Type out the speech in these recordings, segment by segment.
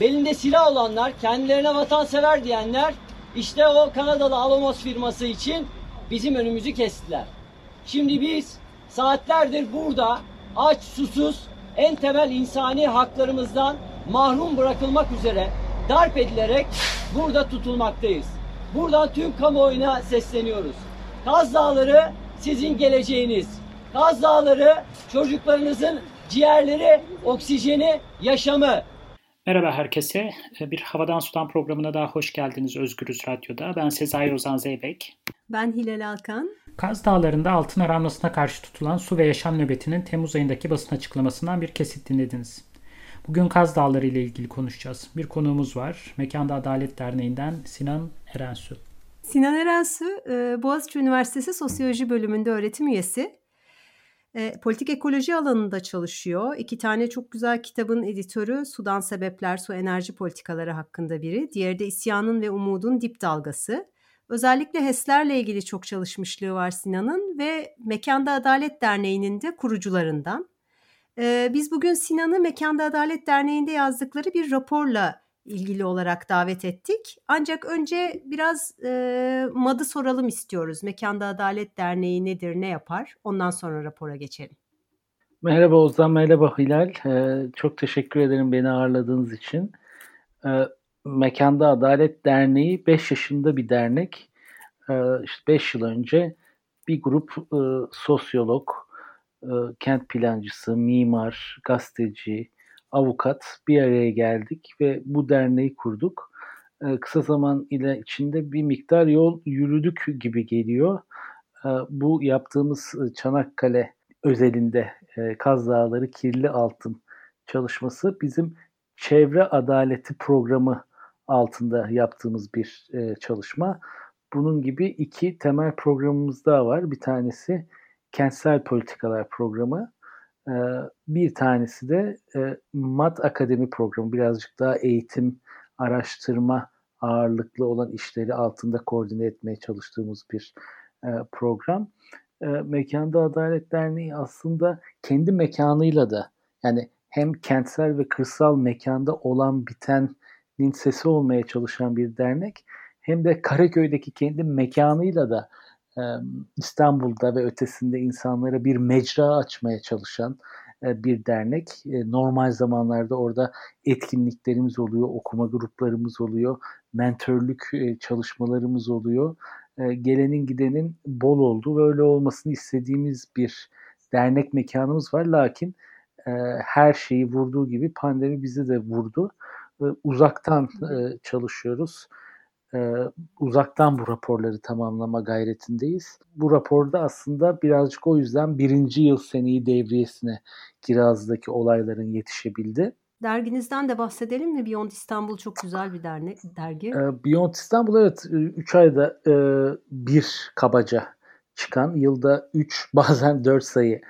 belinde silah olanlar, kendilerine vatansever diyenler işte o Kanadalı Alamos firması için bizim önümüzü kestiler. Şimdi biz saatlerdir burada aç, susuz, en temel insani haklarımızdan mahrum bırakılmak üzere darp edilerek burada tutulmaktayız. Buradan tüm kamuoyuna sesleniyoruz. Kaz Dağları sizin geleceğiniz. Kaz Dağları çocuklarınızın ciğerleri, oksijeni, yaşamı. Merhaba herkese. Bir Havadan Sudan programına daha hoş geldiniz Özgürüz Radyo'da. Ben Sezai Ozan Zeybek. Ben Hilal Alkan. Kaz Dağları'nda altın aranmasına karşı tutulan su ve yaşam nöbetinin Temmuz ayındaki basın açıklamasından bir kesit dinlediniz. Bugün Kaz Dağları ile ilgili konuşacağız. Bir konuğumuz var. Mekanda Adalet Derneği'nden Sinan Erensu. Sinan Erensu, e, Boğaziçi Üniversitesi Sosyoloji Bölümünde öğretim üyesi. E, politik ekoloji alanında çalışıyor. İki tane çok güzel kitabın editörü Sudan Sebepler, Su Enerji Politikaları hakkında biri. Diğeri de İsyanın ve Umudun Dip Dalgası. Özellikle HES'lerle ilgili çok çalışmışlığı var Sinan'ın ve Mekanda Adalet Derneği'nin de kurucularından. Ee, biz bugün Sinan'ı Mekanda Adalet Derneği'nde yazdıkları bir raporla ilgili olarak davet ettik. Ancak önce biraz e, MAD'ı soralım istiyoruz. Mekanda Adalet Derneği nedir, ne yapar? Ondan sonra rapora geçelim. Merhaba Ozan, merhaba Hilal. Ee, çok teşekkür ederim beni ağırladığınız için. Ee, Mekanda Adalet Derneği 5 yaşında bir dernek. Ee, işte 5 yıl önce bir grup e, sosyolog, e, kent plancısı, mimar, gazeteci, avukat bir araya geldik ve bu derneği kurduk. E, kısa zaman ile içinde bir miktar yol yürüdük gibi geliyor. E, bu yaptığımız Çanakkale özelinde e, Kaz Dağları Kirli Altın çalışması bizim çevre adaleti programı altında yaptığımız bir e, çalışma. Bunun gibi iki temel programımız daha var. Bir tanesi kentsel politikalar programı. E, bir tanesi de e, MAT Akademi programı. Birazcık daha eğitim, araştırma ağırlıklı olan işleri altında koordine etmeye çalıştığımız bir e, program. E, Mekanda Adalet Derneği aslında kendi mekanıyla da yani hem kentsel ve kırsal mekanda olan bitenin sesi olmaya çalışan bir dernek hem de Karaköy'deki kendi mekanıyla da İstanbul'da ve ötesinde insanlara bir mecra açmaya çalışan bir dernek. Normal zamanlarda orada etkinliklerimiz oluyor, okuma gruplarımız oluyor, mentörlük çalışmalarımız oluyor. Gelenin gidenin bol olduğu ve öyle olmasını istediğimiz bir dernek mekanımız var. Lakin her şeyi vurduğu gibi pandemi bizi de vurdu. Uzaktan çalışıyoruz. E, uzaktan bu raporları tamamlama gayretindeyiz. Bu raporda aslında birazcık o yüzden birinci yıl seneyi devriyesine Kiraz'daki olayların yetişebildi. Derginizden de bahsedelim mi? Beyond İstanbul çok güzel bir dernek, dergi. Beyond İstanbul evet 3 ayda e, bir kabaca çıkan, yılda 3 bazen 4 sayı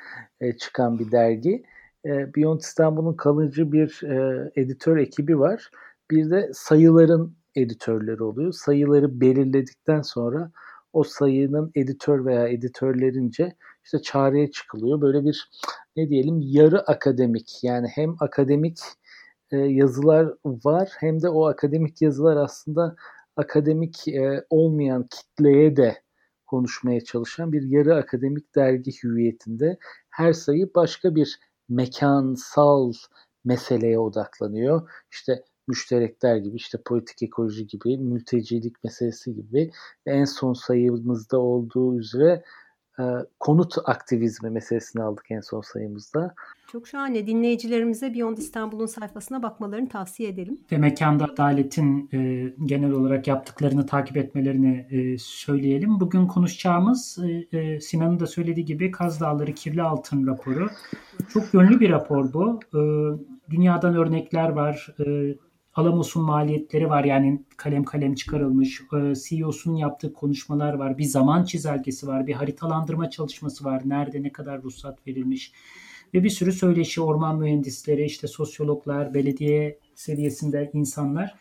e, çıkan bir dergi. E, Beyond İstanbul'un kalıcı bir e, editör ekibi var. Bir de sayıların editörleri oluyor. Sayıları belirledikten sonra o sayının editör veya editörlerince işte çağrıya çıkılıyor. Böyle bir ne diyelim yarı akademik yani hem akademik e, yazılar var hem de o akademik yazılar aslında akademik e, olmayan kitleye de konuşmaya çalışan bir yarı akademik dergi hüviyetinde her sayı başka bir mekansal meseleye odaklanıyor. İşte müşterekler gibi, işte politik ekoloji gibi, mültecilik meselesi gibi en son sayımızda olduğu üzere e, konut aktivizmi meselesini aldık en son sayımızda. Çok şahane. Dinleyicilerimize Beyond İstanbul'un sayfasına bakmalarını tavsiye edelim. Ve Mekanda Adalet'in e, genel olarak yaptıklarını takip etmelerini e, söyleyelim. Bugün konuşacağımız e, e, Sinan'ın da söylediği gibi Kaz Dağları Kirli Altın raporu. Çok yönlü bir rapor bu. E, dünyadan örnekler var. E, Alamos'un maliyetleri var yani kalem kalem çıkarılmış. E, CEO'sunun yaptığı konuşmalar var. Bir zaman çizelgesi var. Bir haritalandırma çalışması var. Nerede ne kadar ruhsat verilmiş. Ve bir sürü söyleşi, orman mühendisleri, işte sosyologlar, belediye seviyesinde insanlar.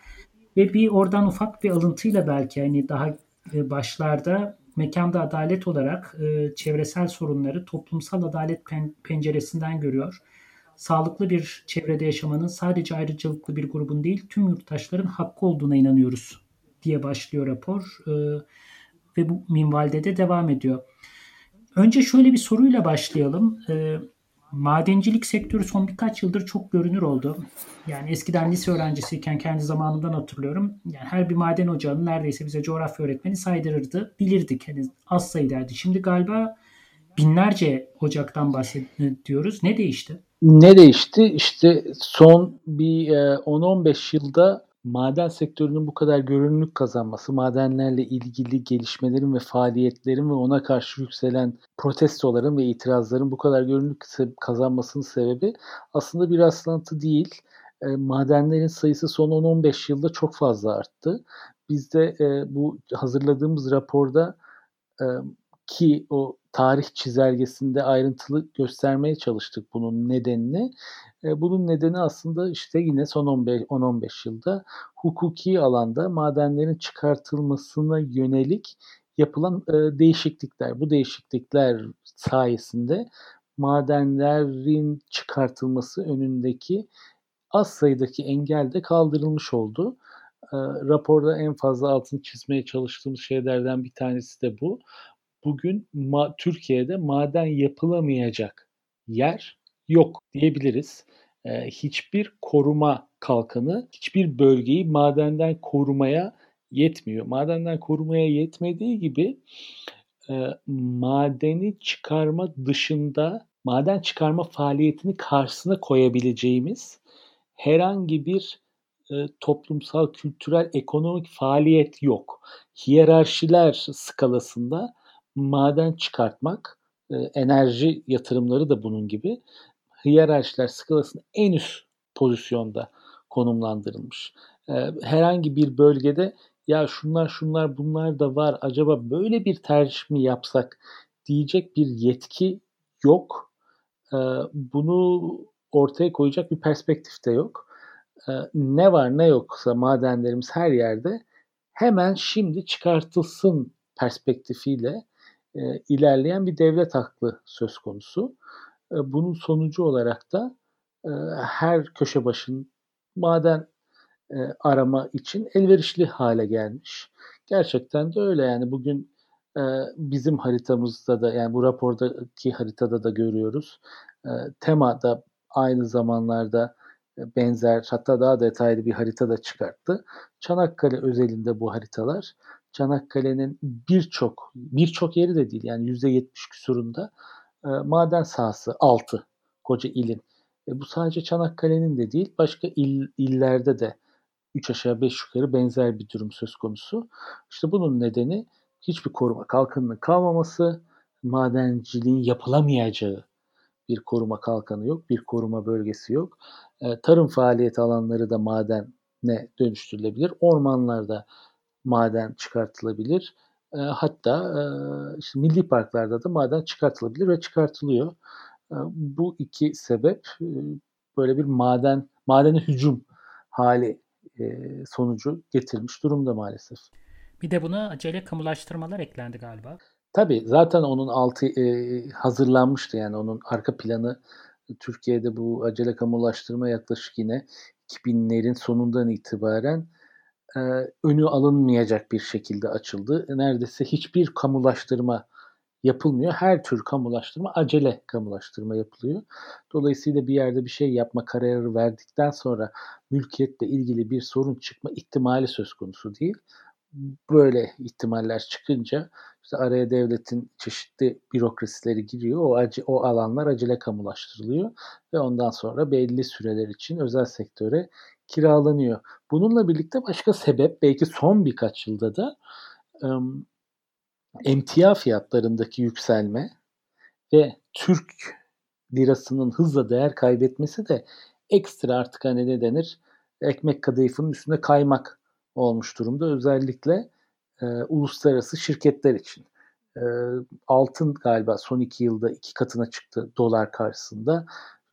Ve bir oradan ufak bir alıntıyla belki hani daha e, başlarda mekanda adalet olarak e, çevresel sorunları toplumsal adalet pen, penceresinden görüyor. Sağlıklı bir çevrede yaşamanın sadece ayrıcalıklı bir grubun değil tüm yurttaşların hakkı olduğuna inanıyoruz diye başlıyor rapor e, ve bu minvalde de devam ediyor. Önce şöyle bir soruyla başlayalım. E, madencilik sektörü son birkaç yıldır çok görünür oldu. Yani eskiden lise öğrencisiyken kendi zamanımdan hatırlıyorum. Yani her bir maden ocağının neredeyse bize coğrafya öğretmeni saydırırdı. Bilirdik. Hani az sayıdaydı. Şimdi galiba binlerce ocaktan bahsediyoruz. Ne değişti? Ne değişti? İşte son bir 10-15 e, yılda maden sektörünün bu kadar görünürlük kazanması, madenlerle ilgili gelişmelerin ve faaliyetlerin ve ona karşı yükselen protestoların ve itirazların bu kadar görünürlük kazanmasının sebebi aslında bir rastlantı değil. E, madenlerin sayısı son 10-15 yılda çok fazla arttı. Biz de e, bu hazırladığımız raporda ki o tarih çizelgesinde ayrıntılı göstermeye çalıştık bunun nedenini. E, bunun nedeni aslında işte yine son 10-15 yılda hukuki alanda madenlerin çıkartılmasına yönelik yapılan e, değişiklikler. Bu değişiklikler sayesinde madenlerin çıkartılması önündeki az sayıdaki engel de kaldırılmış oldu. E, raporda en fazla altını çizmeye çalıştığımız şeylerden bir tanesi de bu bugün ma- Türkiye'de maden yapılamayacak yer yok diyebiliriz. Ee, hiçbir koruma kalkanı hiçbir bölgeyi madenden korumaya yetmiyor. Madenden korumaya yetmediği gibi e, madeni çıkarma dışında maden çıkarma faaliyetini karşısına koyabileceğimiz herhangi bir e, toplumsal, kültürel, ekonomik faaliyet yok. Hiyerarşiler skalasında maden çıkartmak, e, enerji yatırımları da bunun gibi hiyerarşiler skalasının en üst pozisyonda konumlandırılmış. E, herhangi bir bölgede ya şunlar şunlar bunlar da var acaba böyle bir tercih mi yapsak diyecek bir yetki yok. E, bunu ortaya koyacak bir perspektif de yok. Ne var ne yoksa madenlerimiz her yerde hemen şimdi çıkartılsın perspektifiyle e, ilerleyen bir devlet aklı söz konusu. E, bunun sonucu olarak da e, her köşe başın maden e, arama için elverişli hale gelmiş. Gerçekten de öyle yani bugün e, bizim haritamızda da yani bu rapordaki haritada da görüyoruz. E, tema da aynı zamanlarda e, benzer hatta daha detaylı bir harita da çıkarttı. Çanakkale özelinde bu haritalar Çanakkale'nin birçok birçok yeri de değil yani %70 küsurunda e, maden sahası altı koca ilin. E, bu sadece Çanakkale'nin de değil başka il, illerde de 3 aşağı 5 yukarı benzer bir durum söz konusu. İşte bunun nedeni hiçbir koruma kalkanının kalmaması, madenciliğin yapılamayacağı bir koruma kalkanı yok, bir koruma bölgesi yok. E, tarım faaliyeti alanları da madene dönüştürülebilir. Ormanlarda maden çıkartılabilir. E, hatta e, işte milli parklarda da maden çıkartılabilir ve çıkartılıyor. E, bu iki sebep e, böyle bir maden madene hücum hali e, sonucu getirmiş durumda maalesef. Bir de buna acele kamulaştırmalar eklendi galiba. Tabii zaten onun altı e, hazırlanmıştı yani onun arka planı Türkiye'de bu acele kamulaştırma yaklaşık yine 2000'lerin sonundan itibaren e, önü alınmayacak bir şekilde açıldı. Neredeyse hiçbir kamulaştırma yapılmıyor. Her tür kamulaştırma acele kamulaştırma yapılıyor. Dolayısıyla bir yerde bir şey yapma kararı verdikten sonra mülkiyetle ilgili bir sorun çıkma ihtimali söz konusu değil. Böyle ihtimaller çıkınca işte araya devletin çeşitli bürokrasileri giriyor. O, acı, o alanlar acele kamulaştırılıyor ve ondan sonra belli süreler için özel sektöre kiralanıyor. Bununla birlikte başka sebep belki son birkaç yılda da ım, emtia fiyatlarındaki yükselme ve Türk lirasının hızla değer kaybetmesi de ekstra artık hani ne denir ekmek kadayıfının üstünde kaymak olmuş durumda. Özellikle e, uluslararası şirketler için. E, altın galiba son iki yılda iki katına çıktı dolar karşısında.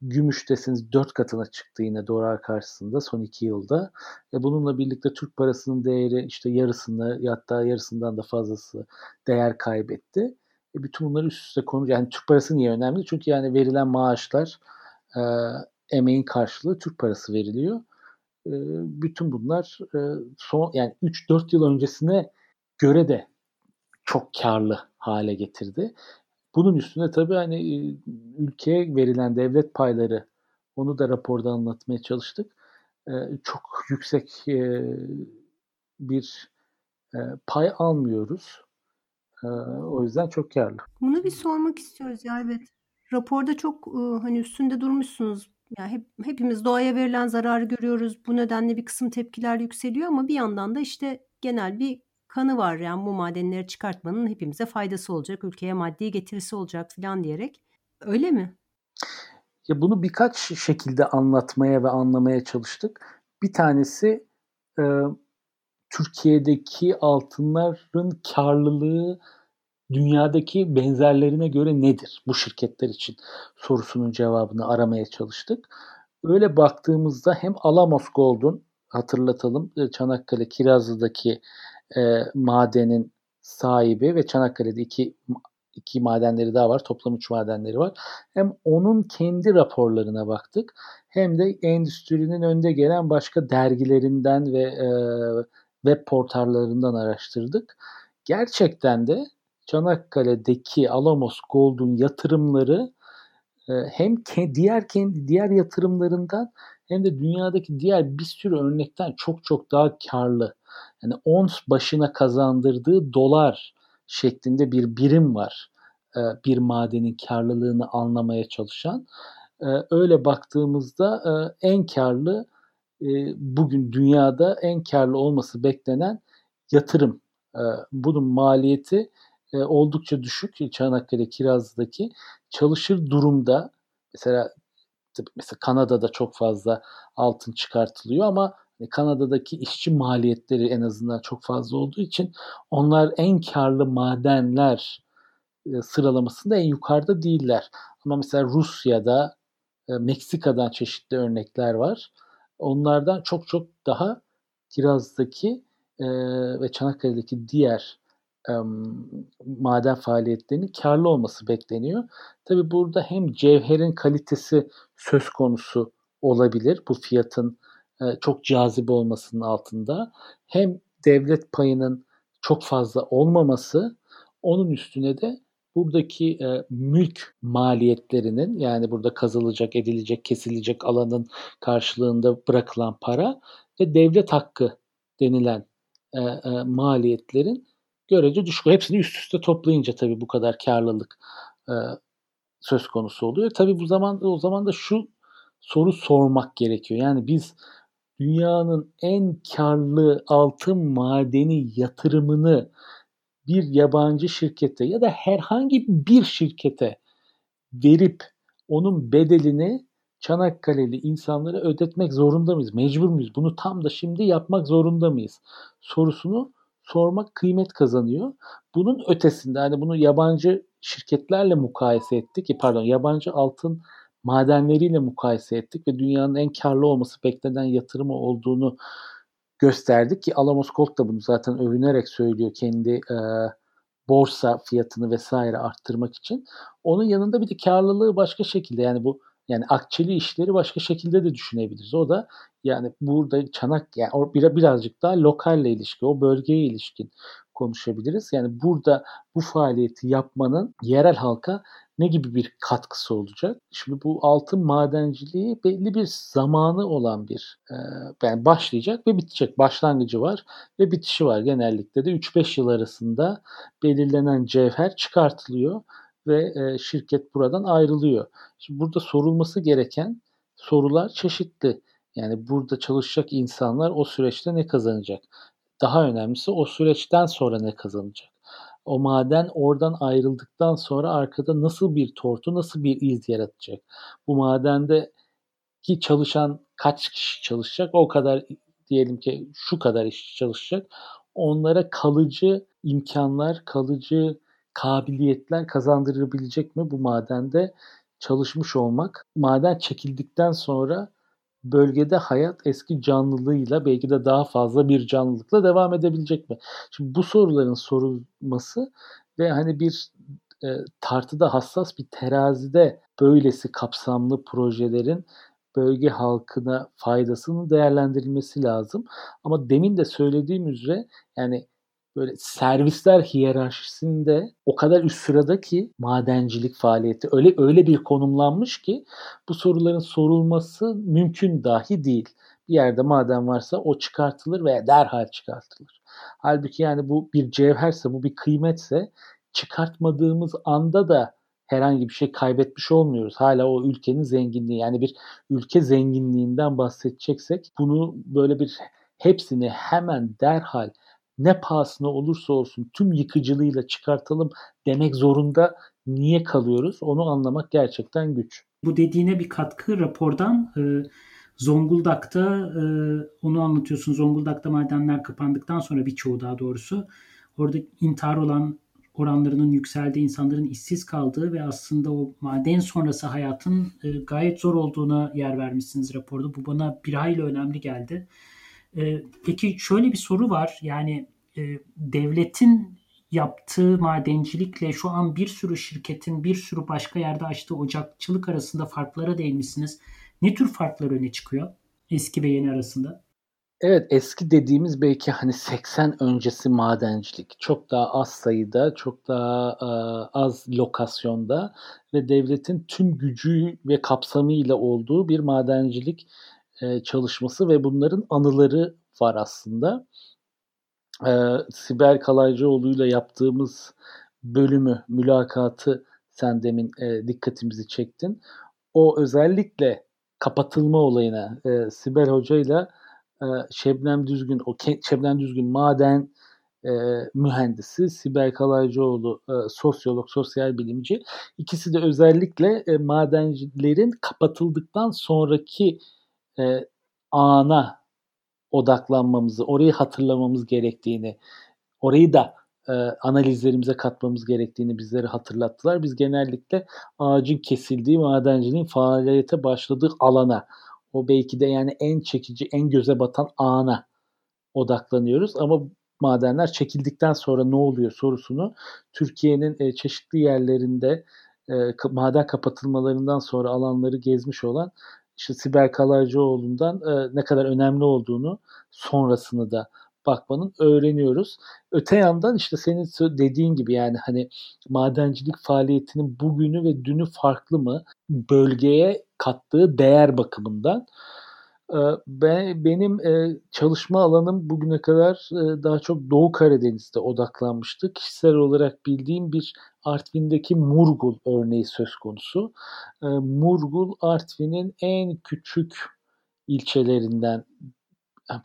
Gümüş deseniz dört katına çıktı yine dolar karşısında son iki yılda. E bununla birlikte Türk parasının değeri işte yarısını hatta yarısından da fazlası değer kaybetti. E bütün bunları üst üste konu yani Türk parası niye önemli? Çünkü yani verilen maaşlar e, emeğin karşılığı Türk parası veriliyor. E, bütün bunlar e, son yani 3-4 yıl öncesine göre de çok karlı hale getirdi. Bunun üstüne tabii hani e, ülkeye verilen devlet payları onu da raporda anlatmaya çalıştık. E, çok yüksek e, bir pay almıyoruz. O yüzden çok karlı. Bunu bir sormak istiyoruz ya evet. Raporda çok hani üstünde durmuşsunuz. Yani hep, hepimiz doğaya verilen zararı görüyoruz. Bu nedenle bir kısım tepkiler yükseliyor ama bir yandan da işte genel bir kanı var yani bu madenleri çıkartmanın hepimize faydası olacak, ülkeye maddi getirisi olacak falan diyerek. Öyle mi? Ya bunu birkaç şekilde anlatmaya ve anlamaya çalıştık. Bir tanesi e, Türkiye'deki altınların karlılığı dünyadaki benzerlerine göre nedir bu şirketler için sorusunun cevabını aramaya çalıştık. Öyle baktığımızda hem Alamos Gold'un hatırlatalım Çanakkale Kirazlı'daki e, madenin sahibi ve Çanakkale'de iki iki madenleri daha var. Toplam üç madenleri var. Hem onun kendi raporlarına baktık hem de endüstrinin önde gelen başka dergilerinden ve e, web portallarından araştırdık. Gerçekten de Çanakkale'deki Alamos Gold'un yatırımları e, hem diğer kendi diğer yatırımlarından hem de dünyadaki diğer bir sürü örnekten çok çok daha karlı. Yani ons başına kazandırdığı dolar şeklinde bir birim var. E, bir madenin karlılığını anlamaya çalışan. E, öyle baktığımızda en karlı bugün dünyada en karlı olması beklenen yatırım. Bunun maliyeti oldukça düşük Çanakkale Kirazlı'daki çalışır durumda mesela mesela Kanada'da çok fazla altın çıkartılıyor ama hani Kanada'daki işçi maliyetleri en azından çok fazla olduğu için onlar en karlı madenler sıralamasında en yukarıda değiller. Ama mesela Rusya'da, Meksika'dan çeşitli örnekler var. Onlardan çok çok daha Kiraz'daki ve Çanakkale'deki diğer maden faaliyetlerinin karlı olması bekleniyor. Tabi burada hem cevherin kalitesi söz konusu olabilir bu fiyatın çok cazip olmasının altında hem devlet payının çok fazla olmaması onun üstüne de buradaki e, mülk maliyetlerinin yani burada kazılacak, edilecek, kesilecek alanın karşılığında bırakılan para ve devlet hakkı denilen e, e, maliyetlerin görece düşük. Hepsini üst üste toplayınca tabii bu kadar karlılık e, söz konusu oluyor. Tabii bu zaman o zaman da şu soru sormak gerekiyor. Yani biz dünyanın en karlı altın madeni yatırımını bir yabancı şirkete ya da herhangi bir şirkete verip onun bedelini Çanakkale'li insanlara ödetmek zorunda mıyız? Mecbur muyuz? Bunu tam da şimdi yapmak zorunda mıyız? Sorusunu sormak kıymet kazanıyor. Bunun ötesinde hani bunu yabancı şirketlerle mukayese ettik. Pardon yabancı altın madenleriyle mukayese ettik ve dünyanın en karlı olması beklenen yatırımı olduğunu gösterdik ki Alamos Gold da bunu zaten övünerek söylüyor kendi e, borsa fiyatını vesaire arttırmak için. Onun yanında bir de karlılığı başka şekilde yani bu yani akçeli işleri başka şekilde de düşünebiliriz. O da yani burada çanak yani birazcık daha lokalle ilişki, o bölgeye ilişkin konuşabiliriz. Yani burada bu faaliyeti yapmanın yerel halka ne gibi bir katkısı olacak? Şimdi bu altın madenciliği belli bir zamanı olan bir e, yani başlayacak ve bitecek. Başlangıcı var ve bitişi var. Genellikle de 3-5 yıl arasında belirlenen cevher çıkartılıyor ve e, şirket buradan ayrılıyor. Şimdi burada sorulması gereken sorular çeşitli. Yani burada çalışacak insanlar o süreçte ne kazanacak? Daha önemlisi o süreçten sonra ne kazanacak? O maden oradan ayrıldıktan sonra arkada nasıl bir tortu, nasıl bir iz yaratacak? Bu madende ki çalışan kaç kişi çalışacak? O kadar diyelim ki şu kadar işçi çalışacak. Onlara kalıcı imkanlar, kalıcı kabiliyetler kazandırabilecek mi bu madende çalışmış olmak? Maden çekildikten sonra bölgede hayat eski canlılığıyla belki de daha fazla bir canlılıkla devam edebilecek mi? Şimdi bu soruların sorulması ve hani bir e, tartıda hassas bir terazide böylesi kapsamlı projelerin bölge halkına faydasının değerlendirilmesi lazım. Ama demin de söylediğim üzere yani böyle servisler hiyerarşisinde o kadar üst sırada ki madencilik faaliyeti öyle öyle bir konumlanmış ki bu soruların sorulması mümkün dahi değil. Bir yerde maden varsa o çıkartılır veya derhal çıkartılır. Halbuki yani bu bir cevherse, bu bir kıymetse çıkartmadığımız anda da herhangi bir şey kaybetmiş olmuyoruz. Hala o ülkenin zenginliği yani bir ülke zenginliğinden bahsedeceksek bunu böyle bir hepsini hemen derhal ne pahasına olursa olsun tüm yıkıcılığıyla çıkartalım demek zorunda niye kalıyoruz onu anlamak gerçekten güç. Bu dediğine bir katkı rapordan e, Zonguldak'ta e, onu anlatıyorsun. Zonguldak'ta madenler kapandıktan sonra birçoğu daha doğrusu orada intihar olan oranlarının yükseldiği, insanların işsiz kaldığı ve aslında o maden sonrası hayatın e, gayet zor olduğuna yer vermişsiniz raporda. Bu bana bir hayli önemli geldi. E, peki şöyle bir soru var. Yani e, devletin yaptığı madencilikle şu an bir sürü şirketin bir sürü başka yerde açtığı ocakçılık arasında farklara değinmişsiniz. Ne tür farklar öne çıkıyor eski ve yeni arasında? Evet eski dediğimiz belki hani 80 öncesi madencilik çok daha az sayıda, çok daha e, az lokasyonda ve devletin tüm gücü ve kapsamıyla olduğu bir madencilik e, çalışması ve bunların anıları var aslında. E, Sibel Kalaycıoğlu ile yaptığımız bölümü, mülakatı sen demin e, dikkatimizi çektin. O özellikle kapatılma olayına e, Sibel Hoca ile e, Şebnem Düzgün, o Şebnem Düzgün maden e, mühendisi, Sibel Kalaycıoğlu e, sosyolog, sosyal bilimci. İkisi de özellikle e, madencilerin kapatıldıktan sonraki e, ana odaklanmamızı, orayı hatırlamamız gerektiğini, orayı da e, analizlerimize katmamız gerektiğini bizlere hatırlattılar. Biz genellikle ağacın kesildiği, madenciliğin faaliyete başladığı alana, o belki de yani en çekici, en göze batan ana odaklanıyoruz. Ama madenler çekildikten sonra ne oluyor sorusunu Türkiye'nin e, çeşitli yerlerinde e, maden kapatılmalarından sonra alanları gezmiş olan işte Sibel Kalaycıoğlu'ndan e, ne kadar önemli olduğunu sonrasını da bakmanın öğreniyoruz. Öte yandan işte senin dediğin gibi yani hani madencilik faaliyetinin bugünü ve dünü farklı mı? Bölgeye kattığı değer bakımından. Ben, benim çalışma alanım bugüne kadar daha çok Doğu Karadeniz'de odaklanmıştı. Kişisel olarak bildiğim bir Artvin'deki Murgul örneği söz konusu. Murgul Artvin'in en küçük ilçelerinden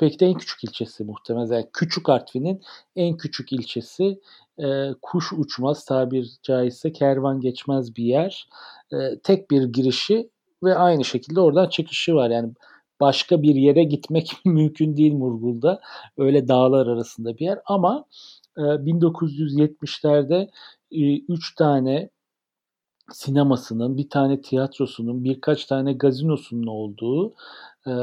belki de en küçük ilçesi muhtemelen. Yani küçük Artvin'in en küçük ilçesi. E, kuş uçmaz tabir caizse kervan geçmez bir yer. E, tek bir girişi ve aynı şekilde oradan çıkışı var. Yani başka bir yere gitmek mümkün değil Murgul'da. Öyle dağlar arasında bir yer ama e, 1970'lerde 3 e, tane sinemasının, bir tane tiyatrosunun, birkaç tane gazinosunun olduğu e,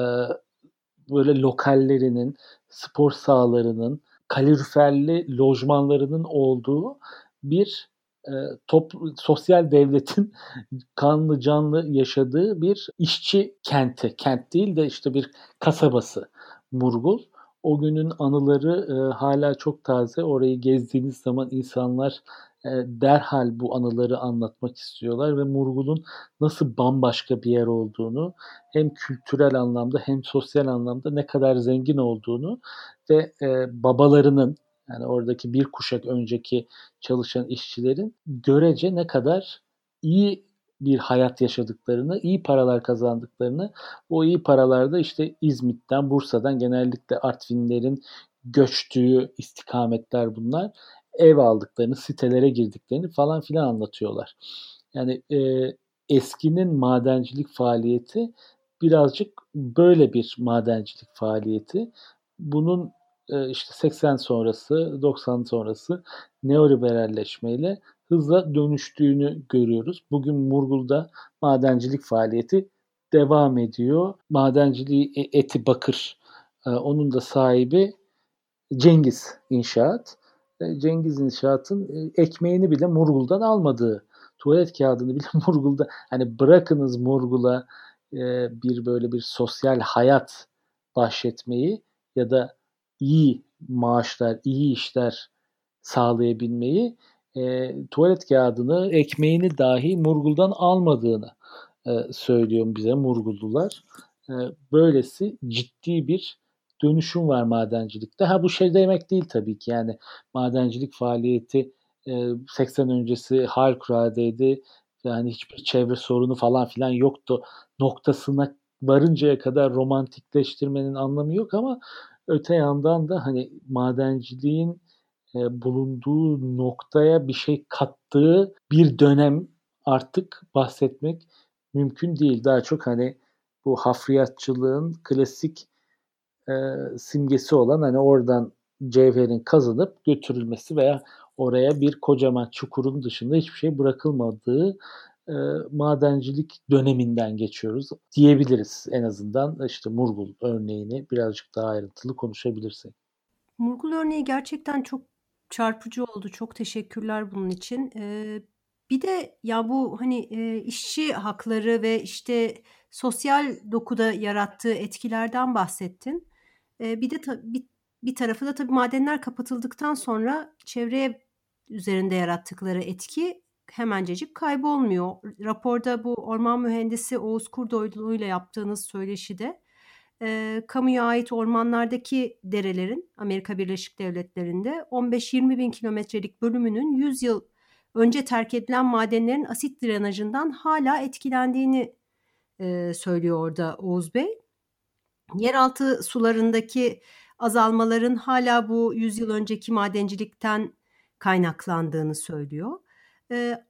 böyle lokallerinin, spor sahalarının, kaloriferli lojmanlarının olduğu bir e, top, sosyal devletin kanlı canlı yaşadığı bir işçi kenti. Kent değil de işte bir kasabası Murgul. O günün anıları e, hala çok taze. Orayı gezdiğiniz zaman insanlar e, derhal bu anıları anlatmak istiyorlar ve Murgul'un nasıl bambaşka bir yer olduğunu hem kültürel anlamda hem sosyal anlamda ne kadar zengin olduğunu ve e, babalarının yani oradaki bir kuşak önceki çalışan işçilerin görece ne kadar iyi bir hayat yaşadıklarını, iyi paralar kazandıklarını, o iyi paralarda işte İzmit'ten, Bursa'dan genellikle Artvinlerin göçtüğü istikametler bunlar. Ev aldıklarını, sitelere girdiklerini falan filan anlatıyorlar. Yani e, eskinin madencilik faaliyeti birazcık böyle bir madencilik faaliyeti. Bunun işte 80 sonrası, 90 sonrası neoliberalleşmeyle hızla dönüştüğünü görüyoruz. Bugün Murgul'da madencilik faaliyeti devam ediyor. Madenciliği e, eti bakır. E, onun da sahibi Cengiz İnşaat. Cengiz İnşaat'ın ekmeğini bile Murgul'dan almadığı, tuvalet kağıdını bile Murgul'da hani bırakınız Murgul'a e, bir böyle bir sosyal hayat bahşetmeyi ya da iyi maaşlar, iyi işler sağlayabilmeyi e, tuvalet kağıdını, ekmeğini dahi Murgul'dan almadığını e, söylüyor bize Murgullular. E, böylesi ciddi bir dönüşüm var madencilikte. Ha bu şey demek değil tabii ki yani madencilik faaliyeti e, 80 öncesi harikuladeydi. Yani hiçbir çevre sorunu falan filan yoktu. Noktasına varıncaya kadar romantikleştirmenin anlamı yok ama öte yandan da hani madenciliğin e, bulunduğu noktaya bir şey kattığı bir dönem artık bahsetmek mümkün değil. Daha çok hani bu hafriyatçılığın klasik e, simgesi olan hani oradan cevherin kazanıp götürülmesi veya oraya bir kocaman çukurun dışında hiçbir şey bırakılmadığı e, madencilik döneminden geçiyoruz diyebiliriz en azından işte Murgul örneğini birazcık daha ayrıntılı konuşabilirsek. Murgul örneği gerçekten çok çarpıcı oldu. Çok teşekkürler bunun için. Ee, bir de ya bu hani e, işçi hakları ve işte sosyal dokuda yarattığı etkilerden bahsettin. Ee, bir de ta, bir, bir tarafı da tabii madenler kapatıldıktan sonra çevreye üzerinde yarattıkları etki hemencecik kaybolmuyor. Raporda bu orman mühendisi Oğuz Kurdoğlu ile yaptığınız söyleşide e, kamuya ait ormanlardaki derelerin Amerika Birleşik Devletleri'nde 15-20 bin kilometrelik bölümünün 100 yıl önce terk edilen madenlerin asit drenajından hala etkilendiğini e, söylüyor orada Oğuz Bey. Yeraltı sularındaki azalmaların hala bu 100 yıl önceki madencilikten kaynaklandığını söylüyor. E,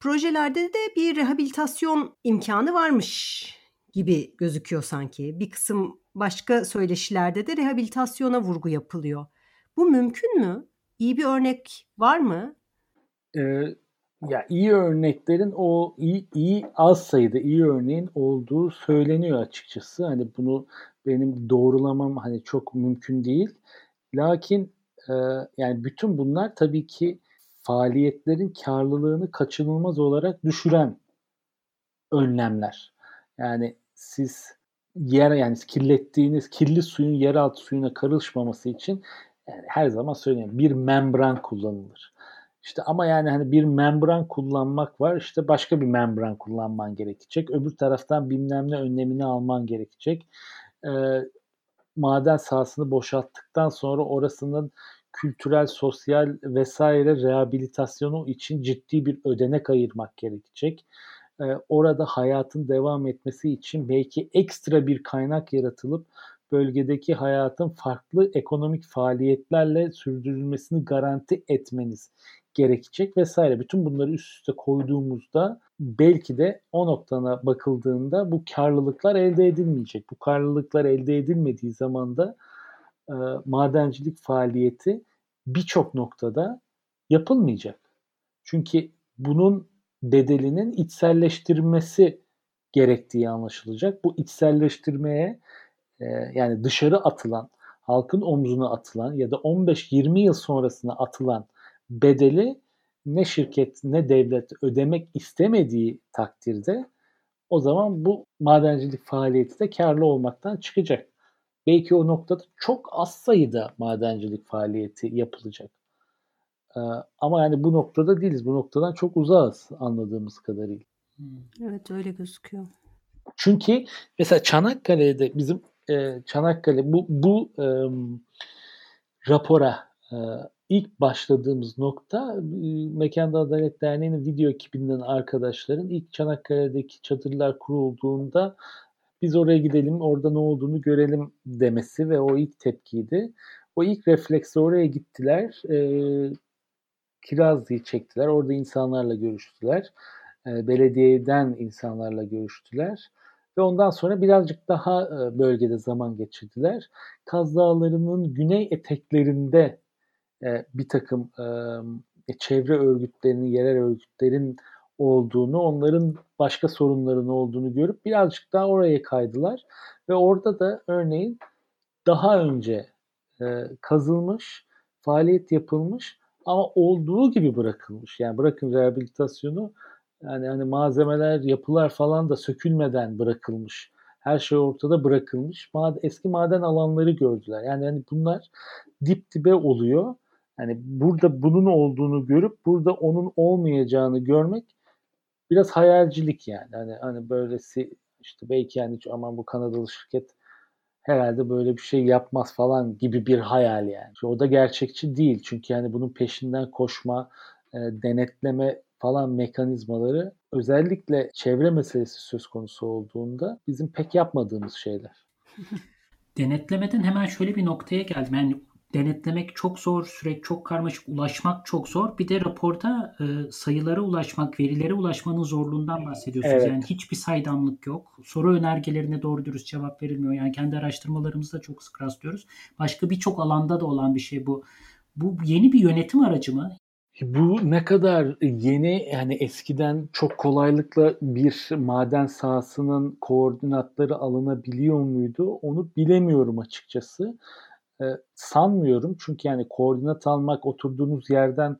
projelerde de bir rehabilitasyon imkanı varmış gibi gözüküyor sanki. Bir kısım başka söyleşilerde de rehabilitasyona vurgu yapılıyor. Bu mümkün mü? İyi bir örnek var mı? Ee, ya iyi örneklerin o iyi, iyi az sayıda iyi örneğin olduğu söyleniyor açıkçası. Hani bunu benim doğrulamam hani çok mümkün değil. Lakin e, yani bütün bunlar tabii ki faaliyetlerin karlılığını kaçınılmaz olarak düşüren önlemler. Yani siz yer yani kirlettiğiniz kirli suyun yeraltı suyuna karışmaması için yani her zaman söyleyeyim bir membran kullanılır. İşte ama yani hani bir membran kullanmak var işte başka bir membran kullanman gerekecek. Öbür taraftan bilmem ne önlemini alman gerekecek. Ee, maden sahasını boşalttıktan sonra orasının kültürel, sosyal vesaire rehabilitasyonu için ciddi bir ödenek ayırmak gerekecek. Ee, orada hayatın devam etmesi için belki ekstra bir kaynak yaratılıp bölgedeki hayatın farklı ekonomik faaliyetlerle sürdürülmesini garanti etmeniz gerekecek vesaire. Bütün bunları üst üste koyduğumuzda belki de o noktana bakıldığında bu karlılıklar elde edilmeyecek. Bu karlılıklar elde edilmediği zaman da e, madencilik faaliyeti birçok noktada yapılmayacak. Çünkü bunun bedelinin içselleştirmesi gerektiği anlaşılacak. Bu içselleştirmeye e, yani dışarı atılan, halkın omzuna atılan ya da 15-20 yıl sonrasına atılan bedeli ne şirket ne devlet ödemek istemediği takdirde o zaman bu madencilik faaliyeti de karlı olmaktan çıkacak. Belki o noktada çok az sayıda madencilik faaliyeti yapılacak. Ee, ama yani bu noktada değiliz. Bu noktadan çok uzağız anladığımız kadarıyla. Evet öyle gözüküyor. Çünkü mesela Çanakkale'de bizim e, Çanakkale bu bu e, rapora e, ilk başladığımız nokta e, Mekanda Adalet Derneği'nin video ekibinden arkadaşların ilk Çanakkale'deki çadırlar kurulduğunda biz oraya gidelim, orada ne olduğunu görelim demesi ve o ilk tepkiydi. O ilk refleksle oraya gittiler. E, Kirazlı'yı çektiler. Orada insanlarla görüştüler. E, belediyeden insanlarla görüştüler. Ve ondan sonra birazcık daha e, bölgede zaman geçirdiler. Kaz Dağları'nın güney eteklerinde e, bir takım e, çevre örgütlerinin, yerel örgütlerin olduğunu, onların başka sorunların olduğunu görüp birazcık daha oraya kaydılar. Ve orada da örneğin daha önce e, kazılmış, faaliyet yapılmış ama olduğu gibi bırakılmış. Yani bırakın rehabilitasyonu Yani hani malzemeler, yapılar falan da sökülmeden bırakılmış. Her şey ortada bırakılmış. Eski maden alanları gördüler. Yani hani bunlar dip dibe oluyor. Yani burada bunun olduğunu görüp burada onun olmayacağını görmek biraz hayalcilik yani. Hani hani böylesi işte belki yani aman bu Kanadalı şirket herhalde böyle bir şey yapmaz falan gibi bir hayal yani. O da gerçekçi değil. Çünkü yani bunun peşinden koşma, e, denetleme falan mekanizmaları özellikle çevre meselesi söz konusu olduğunda bizim pek yapmadığımız şeyler. Denetlemeden hemen şöyle bir noktaya geldim. Yani denetlemek çok zor, süreç çok karmaşık, ulaşmak çok zor. Bir de raporda e, sayılara ulaşmak, verilere ulaşmanın zorluğundan bahsediyorsunuz. Evet. Yani hiçbir saydamlık yok. Soru önergelerine doğru dürüst cevap verilmiyor. Yani kendi araştırmalarımızda çok sık rastlıyoruz. Başka birçok alanda da olan bir şey bu. Bu yeni bir yönetim aracı mı? Bu ne kadar yeni yani eskiden çok kolaylıkla bir maden sahasının koordinatları alınabiliyor muydu onu bilemiyorum açıkçası. Sanmıyorum çünkü yani koordinat almak oturduğunuz yerden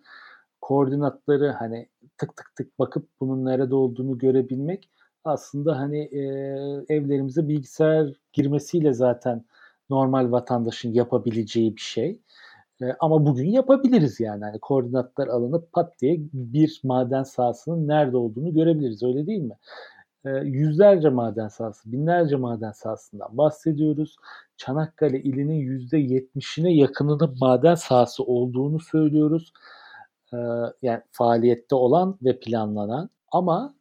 koordinatları hani tık tık tık bakıp bunun nerede olduğunu görebilmek aslında hani e, evlerimize bilgisayar girmesiyle zaten normal vatandaşın yapabileceği bir şey. E, ama bugün yapabiliriz yani. yani. Koordinatlar alınıp pat diye bir maden sahasının nerede olduğunu görebiliriz öyle değil mi? E, yüzlerce maden sahası, binlerce maden sahasından bahsediyoruz. Çanakkale ilinin yüzde yetmişine yakınının maden sahası olduğunu söylüyoruz. E, yani faaliyette olan ve planlanan. Ama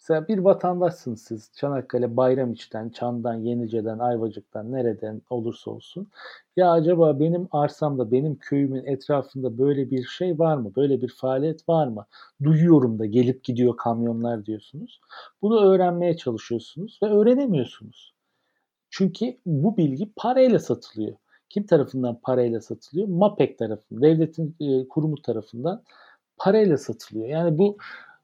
Mesela bir vatandaşsınız siz. Çanakkale Bayramiç'ten, Çan'dan, Yenice'den, Ayvacık'tan, nereden olursa olsun. Ya acaba benim arsamda, benim köyümün etrafında böyle bir şey var mı? Böyle bir faaliyet var mı? Duyuyorum da gelip gidiyor kamyonlar diyorsunuz. Bunu öğrenmeye çalışıyorsunuz ve öğrenemiyorsunuz. Çünkü bu bilgi parayla satılıyor. Kim tarafından parayla satılıyor? MAPEK tarafından, devletin e, kurumu tarafından parayla satılıyor. Yani bu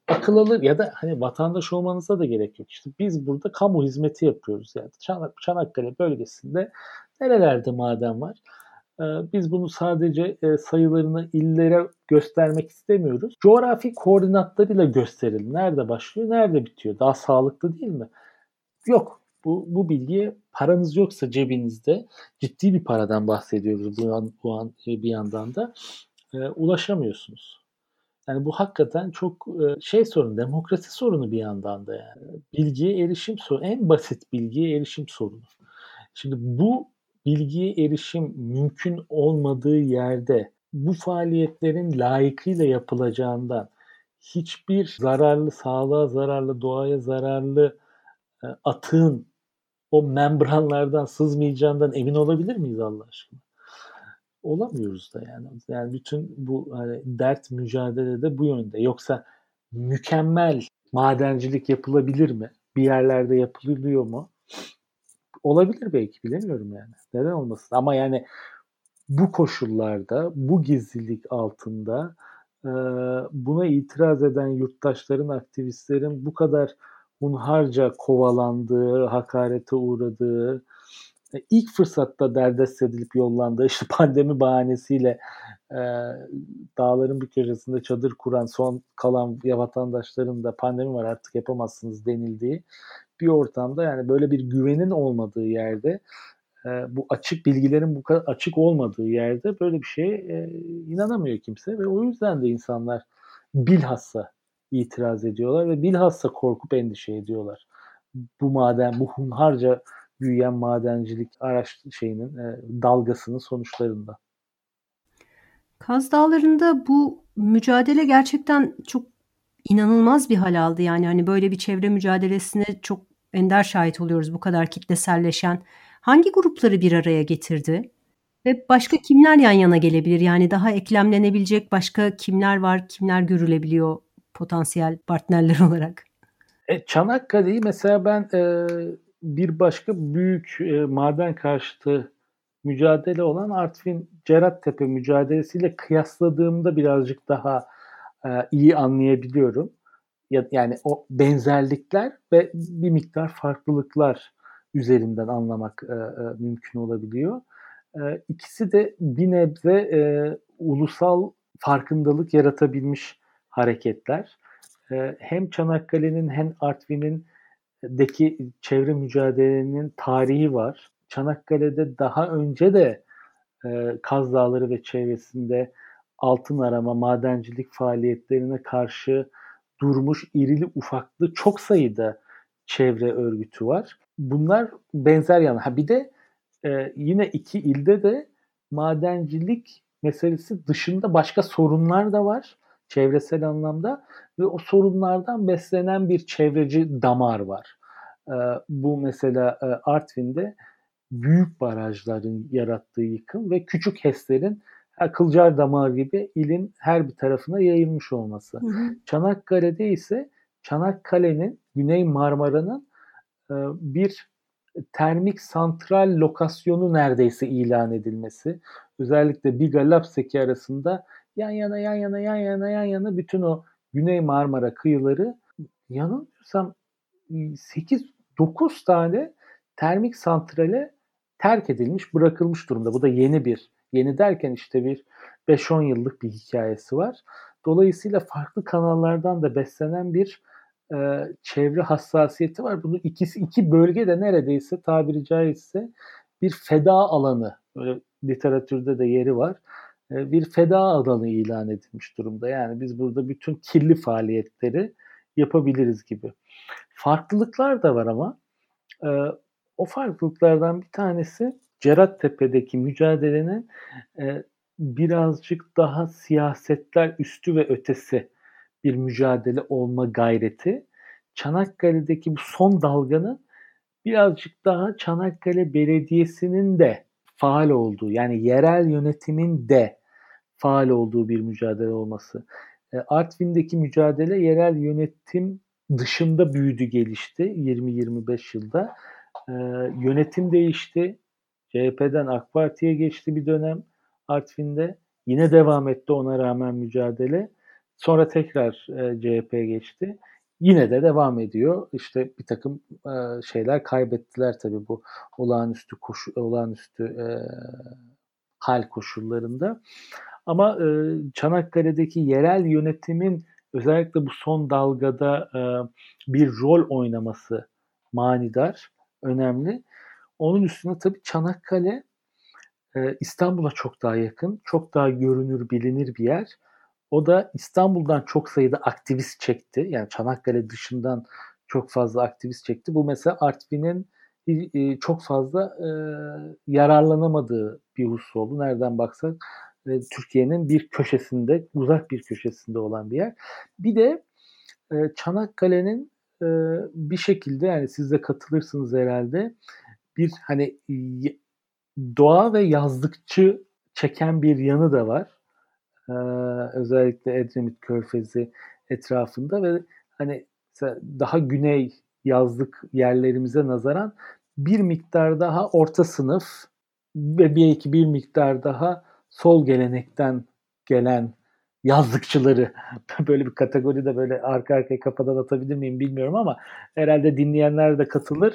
akıl alır ya da hani vatandaş olmanıza da gerek yok. İşte biz burada kamu hizmeti yapıyoruz yani. Çanak, Çanakkale bölgesinde nerelerde maden var? Ee, biz bunu sadece e, sayılarını illere göstermek istemiyoruz. Coğrafi koordinatlarıyla gösterelim. Nerede başlıyor, nerede bitiyor? Daha sağlıklı değil mi? Yok. Bu, bu bilgiye paranız yoksa cebinizde ciddi bir paradan bahsediyoruz bu, an, bu an bir yandan da e, ulaşamıyorsunuz. Yani bu hakikaten çok şey sorunu, demokrasi sorunu bir yandan da yani. Bilgiye erişim sorunu, en basit bilgiye erişim sorunu. Şimdi bu bilgiye erişim mümkün olmadığı yerde bu faaliyetlerin layıkıyla yapılacağından hiçbir zararlı, sağlığa zararlı, doğaya zararlı atığın o membranlardan sızmayacağından emin olabilir miyiz Allah aşkına? olamıyoruz da yani. Yani bütün bu hani dert mücadelede bu yönde. Yoksa mükemmel madencilik yapılabilir mi? Bir yerlerde yapılıyor mu? Olabilir belki bilemiyorum yani. Neden olmasın? Ama yani bu koşullarda, bu gizlilik altında buna itiraz eden yurttaşların, aktivistlerin bu kadar hunharca kovalandığı, hakarete uğradığı, e, ilk fırsatta derdest edilip yollandığı işte pandemi bahanesiyle e, dağların bir köşesinde çadır kuran son kalan vatandaşların da pandemi var artık yapamazsınız denildiği bir ortamda yani böyle bir güvenin olmadığı yerde e, bu açık bilgilerin bu kadar açık olmadığı yerde böyle bir şeye e, inanamıyor kimse ve o yüzden de insanlar bilhassa itiraz ediyorlar ve bilhassa korkup endişe ediyorlar. Bu maden, bu hunharca büyüyen madencilik araç şeyinin e, dalgasının sonuçlarında. Kaz Dağları'nda bu mücadele gerçekten çok inanılmaz bir hal aldı. Yani hani böyle bir çevre mücadelesine çok ender şahit oluyoruz bu kadar kitleselleşen. Hangi grupları bir araya getirdi? Ve başka kimler yan yana gelebilir? Yani daha eklemlenebilecek başka kimler var, kimler görülebiliyor potansiyel partnerler olarak? E, Çanakkale'yi mesela ben e, bir başka büyük e, maden karşıtı mücadele olan Artvin Cerattepe mücadelesiyle kıyasladığımda birazcık daha e, iyi anlayabiliyorum. Ya, yani o benzerlikler ve bir miktar farklılıklar üzerinden anlamak e, e, mümkün olabiliyor. E, ikisi de bir nebze e, ulusal farkındalık yaratabilmiş hareketler. e, hem Çanakkale'nin hem Artvin'in deki çevre mücadelenin tarihi var. Çanakkale'de daha önce de e, Kaz Dağları ve çevresinde altın arama, madencilik faaliyetlerine karşı durmuş irili ufaklı çok sayıda çevre örgütü var. Bunlar benzer yani. Ha bir de e, yine iki ilde de madencilik meselesi dışında başka sorunlar da var çevresel anlamda ve o sorunlardan beslenen bir çevreci damar var. E, bu mesela e, Artvin'de büyük barajların yarattığı yıkım ve küçük HES'lerin Kılcar Damar gibi ilin her bir tarafına yayılmış olması. Hı hı. Çanakkale'de ise Çanakkale'nin Güney Marmara'nın e, bir termik santral lokasyonu neredeyse ilan edilmesi. Özellikle Biga Lapseki arasında yan yana yan yana yan yana yan yana bütün o Güney Marmara kıyıları yanılmıyorsam 8 9 tane termik santrale terk edilmiş, bırakılmış durumda. Bu da yeni bir, yeni derken işte bir 5-10 yıllık bir hikayesi var. Dolayısıyla farklı kanallardan da beslenen bir e, çevre hassasiyeti var. Bunu ikisi iki bölge de neredeyse tabiri caizse bir feda alanı, böyle literatürde de yeri var. E, bir feda alanı ilan edilmiş durumda. Yani biz burada bütün kirli faaliyetleri yapabiliriz gibi. Farklılıklar da var ama e, o farklılıklardan bir tanesi Cerattepe'deki mücadelenin e, birazcık daha siyasetler üstü ve ötesi bir mücadele olma gayreti. Çanakkale'deki bu son dalganın birazcık daha Çanakkale Belediyesi'nin de faal olduğu yani yerel yönetimin de faal olduğu bir mücadele olması. E, Artvin'deki mücadele yerel yönetim dışında büyüdü gelişti 20-25 yılda. E, yönetim değişti. CHP'den AK Parti'ye geçti bir dönem Artvin'de. Yine devam etti ona rağmen mücadele. Sonra tekrar e, CHP'ye geçti. Yine de devam ediyor. İşte bir takım e, şeyler kaybettiler tabii bu olağanüstü koşu, olağanüstü e, hal koşullarında. Ama e, Çanakkale'deki yerel yönetimin özellikle bu son dalgada e, bir rol oynaması manidar, önemli. Onun üstüne tabii Çanakkale e, İstanbul'a çok daha yakın, çok daha görünür, bilinir bir yer. O da İstanbul'dan çok sayıda aktivist çekti. Yani Çanakkale dışından çok fazla aktivist çekti. Bu mesela Artvin'in e, çok fazla e, yararlanamadığı bir husus oldu. Nereden baksak e, Türkiye'nin bir köşesinde, uzak bir köşesinde olan bir yer. Bir de e, Çanakkale'nin e, bir şekilde yani siz de katılırsınız herhalde bir hani doğa ve yazlıkçı çeken bir yanı da var. Özellikle Edremit Körfezi etrafında ve hani daha güney yazlık yerlerimize nazaran bir miktar daha orta sınıf ve bir iki bir miktar daha sol gelenekten gelen yazlıkçıları böyle bir kategoride böyle arka arkaya kafadan atabilir miyim bilmiyorum ama herhalde dinleyenler de katılır.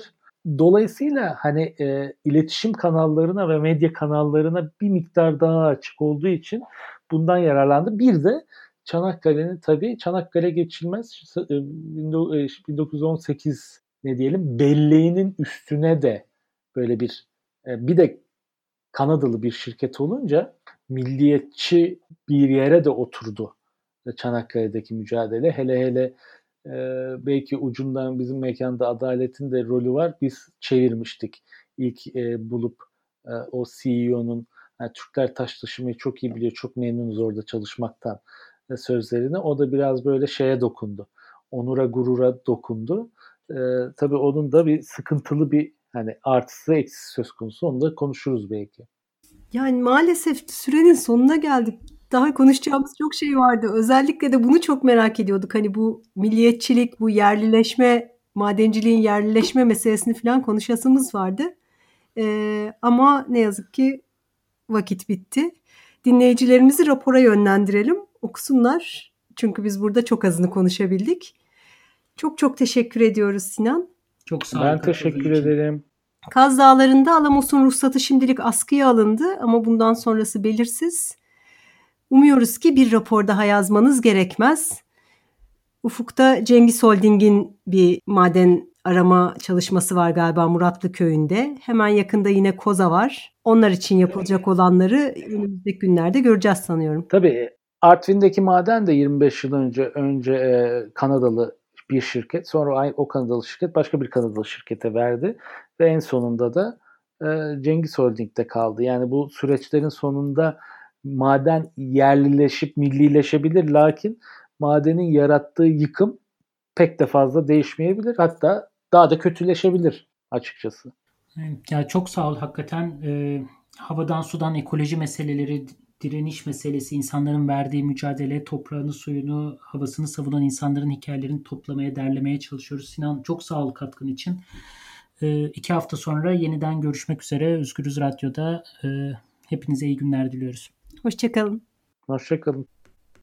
Dolayısıyla hani e, iletişim kanallarına ve medya kanallarına bir miktar daha açık olduğu için bundan yararlandı. Bir de Çanakkale'nin tabii Çanakkale geçilmez 1918 e, e, ne diyelim belleğinin üstüne de böyle bir e, bir de Kanadalı bir şirket olunca milliyetçi bir yere de oturdu Çanakkale'deki mücadele. Hele hele e, belki ucundan bizim mekanda adaletin de rolü var. Biz çevirmiştik ilk e, bulup e, o CEO'nun yani Türkler taş taşımayı çok iyi biliyor, çok memnunuz orada çalışmaktan e, sözlerini. O da biraz böyle şeye dokundu. Onura gurura dokundu. E, tabii onun da bir sıkıntılı bir hani artısı eksisi söz konusu. Onu da konuşuruz belki. Yani maalesef sürenin sonuna geldik. Daha konuşacağımız çok şey vardı. Özellikle de bunu çok merak ediyorduk. Hani bu milliyetçilik, bu yerlileşme, madenciliğin yerlileşme meselesini falan konuşasımız vardı. Ee, ama ne yazık ki vakit bitti. Dinleyicilerimizi rapora yönlendirelim. Okusunlar. Çünkü biz burada çok azını konuşabildik. Çok çok teşekkür ediyoruz Sinan. Çok sağ olun. Ben teşekkür ederim. Kaz Dağları'nda Alamos'un ruhsatı şimdilik askıya alındı ama bundan sonrası belirsiz. Umuyoruz ki bir rapor daha yazmanız gerekmez. Ufuk'ta Cengiz Holding'in bir maden arama çalışması var galiba Muratlı köyünde. Hemen yakında yine Koza var. Onlar için yapılacak olanları önümüzdeki günlerde göreceğiz sanıyorum. Tabii Artvin'deki maden de 25 yıl önce önce e, Kanadalı bir şirket, sonra o Kanadalı şirket başka bir Kanadalı şirkete verdi ve en sonunda da e, Cengiz Holding'de kaldı. Yani bu süreçlerin sonunda maden yerlileşip millileşebilir lakin madenin yarattığı yıkım pek de fazla değişmeyebilir. Hatta daha da kötüleşebilir açıkçası. Ya çok sağ ol hakikaten e, havadan sudan ekoloji meseleleri direniş meselesi, insanların verdiği mücadele, toprağını, suyunu, havasını savunan insanların hikayelerini toplamaya, derlemeye çalışıyoruz. Sinan çok sağ ol katkın için. E, iki hafta sonra yeniden görüşmek üzere Özgürüz Radyo'da. E, hepinize iyi günler diliyoruz. Hoşçakalın. Hoşçakalın.